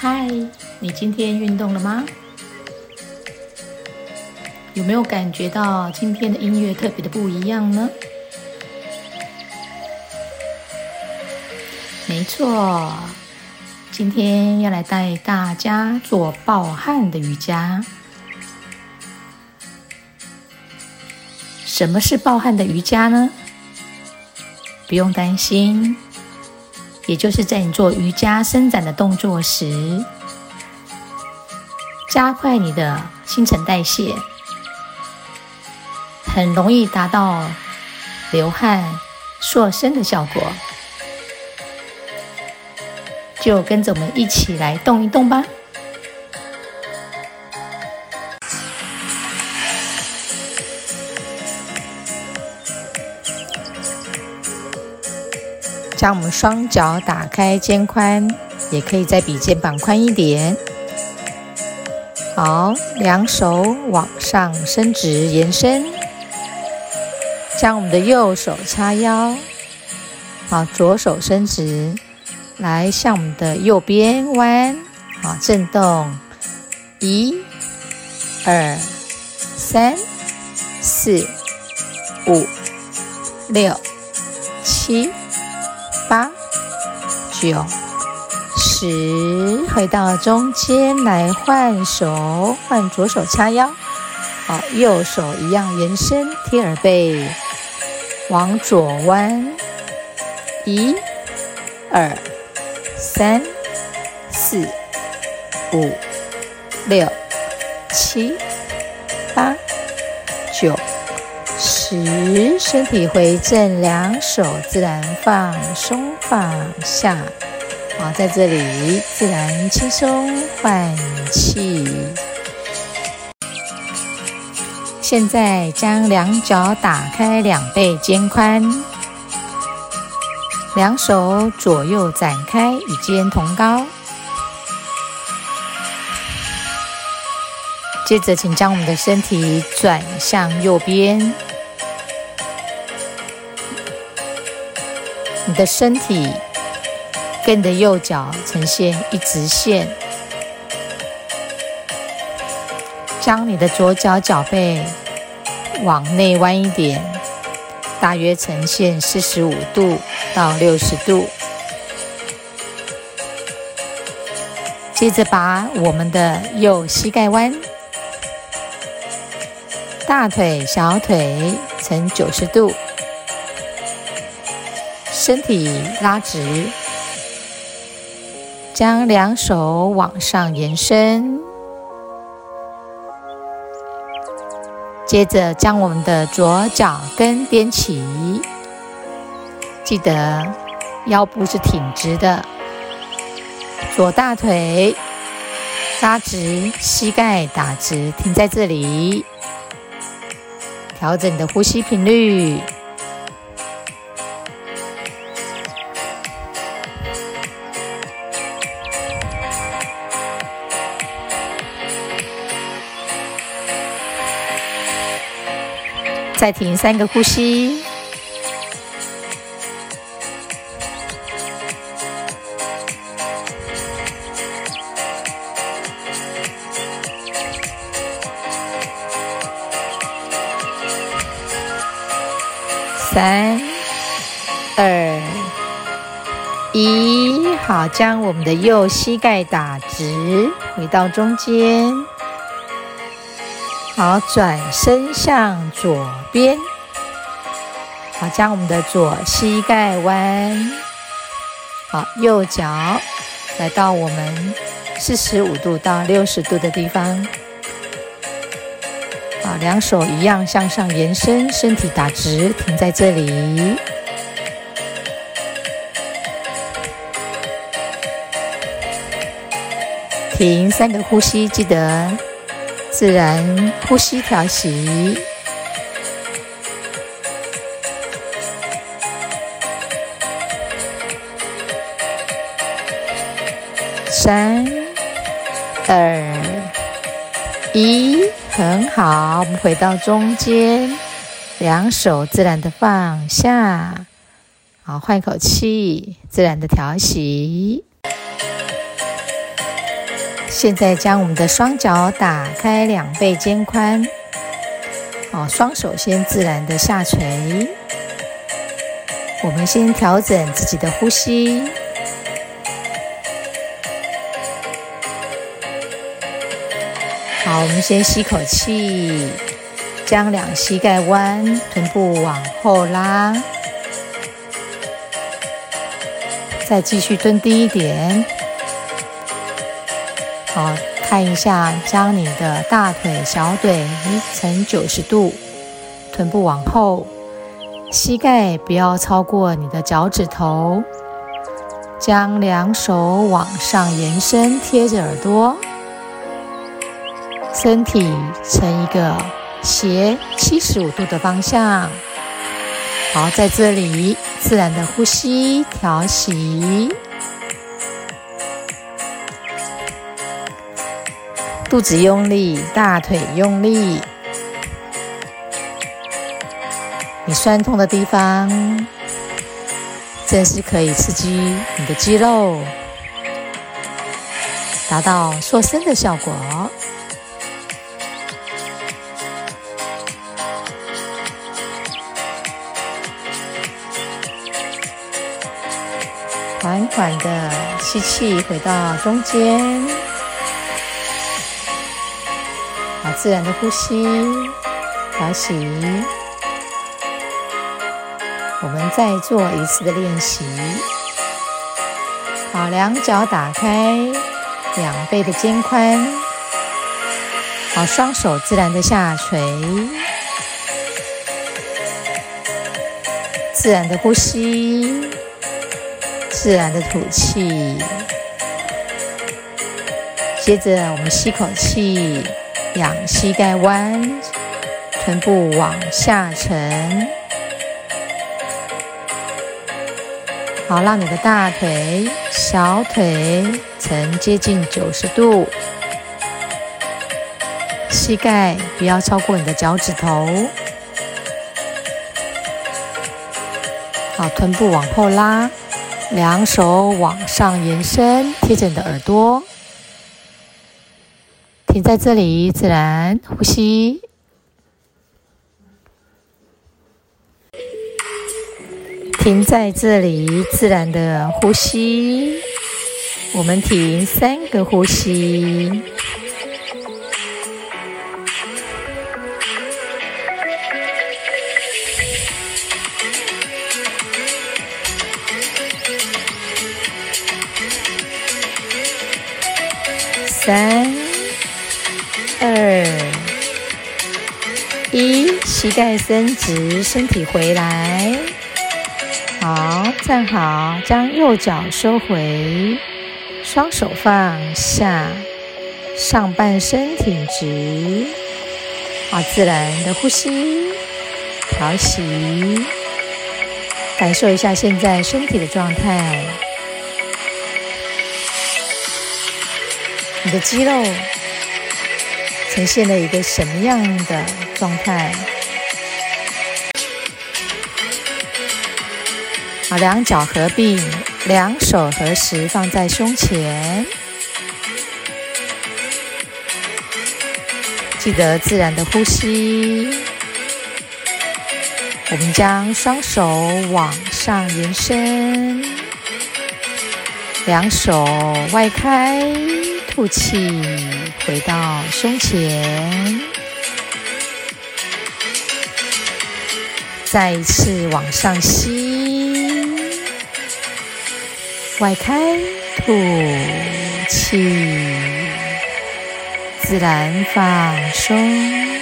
嗨，你今天运动了吗？有没有感觉到今天的音乐特别的不一样呢？没错，今天要来带大家做暴汗的瑜伽。什么是暴汗的瑜伽呢？不用担心。也就是在你做瑜伽伸展的动作时，加快你的新陈代谢，很容易达到流汗塑身的效果。就跟着我们一起来动一动吧。将我们双脚打开肩宽，也可以再比肩膀宽一点。好，两手往上伸直延伸，将我们的右手叉腰，好，左手伸直，来向我们的右边弯，好，震动，一、二、三、四、五、六、七。八、九、十，回到中间来换手，换左手叉腰，好，右手一样延伸贴耳背，往左弯，一、二、三、四、五、六、七、八、十，身体回正，两手自然放松放下。好，在这里自然轻松换气。现在将两脚打开两倍肩宽，两手左右展开，与肩同高。接着，请将我们的身体转向右边。你的身体跟你的右脚呈现一直线，将你的左脚脚背往内弯一点，大约呈现四十五度到六十度。接着把我们的右膝盖弯，大腿、小腿呈九十度。身体拉直，将两手往上延伸，接着将我们的左脚跟踮起，记得腰部是挺直的，左大腿拉直，膝盖打直，停在这里，调整你的呼吸频率。再停三个呼吸，三、二、一，好，将我们的右膝盖打直，回到中间。好，转身向左边。好，将我们的左膝盖弯。好，右脚来到我们四十五度到六十度的地方。好，两手一样向上延伸，身体打直，停在这里。停三个呼吸，记得。自然呼吸调息，三、二、一，很好。我们回到中间，两手自然的放下，好，换一口气，自然的调息。现在将我们的双脚打开两倍肩宽，好，双手先自然的下垂。我们先调整自己的呼吸。好，我们先吸口气，将两膝盖弯，臀部往后拉，再继续蹲低一点。好，看一下，将你的大腿、小腿呈九十度，臀部往后，膝盖不要超过你的脚趾头，将两手往上延伸，贴着耳朵，身体呈一个斜七十五度的方向。好，在这里自然的呼吸调息。肚子用力，大腿用力。你酸痛的地方，正是可以刺激你的肌肉，达到塑身的效果。缓缓的吸气，回到中间。自然的呼吸，调息。我们再做一次的练习。好，两脚打开，两倍的肩宽。好，双手自然的下垂，自然的呼吸，自然的吐气。接着，我们吸口气。仰膝盖弯，臀部往下沉。好，让你的大腿、小腿呈接近九十度，膝盖不要超过你的脚趾头。好，臀部往后拉，两手往上延伸，贴着你的耳朵。停在这里，自然呼吸。停在这里，自然的呼吸。我们停三个呼吸。三。二一，膝盖伸直，身体回来。好，站好，将右脚收回，双手放下，上半身挺直。好，自然的呼吸，调息，感受一下现在身体的状态，你的肌肉。呈现了一个什么样的状态？好，两脚合并，两手合十放在胸前，记得自然的呼吸。我们将双手往上延伸，两手外开，吐气。回到胸前，再一次往上吸，外开吐气，自然放松。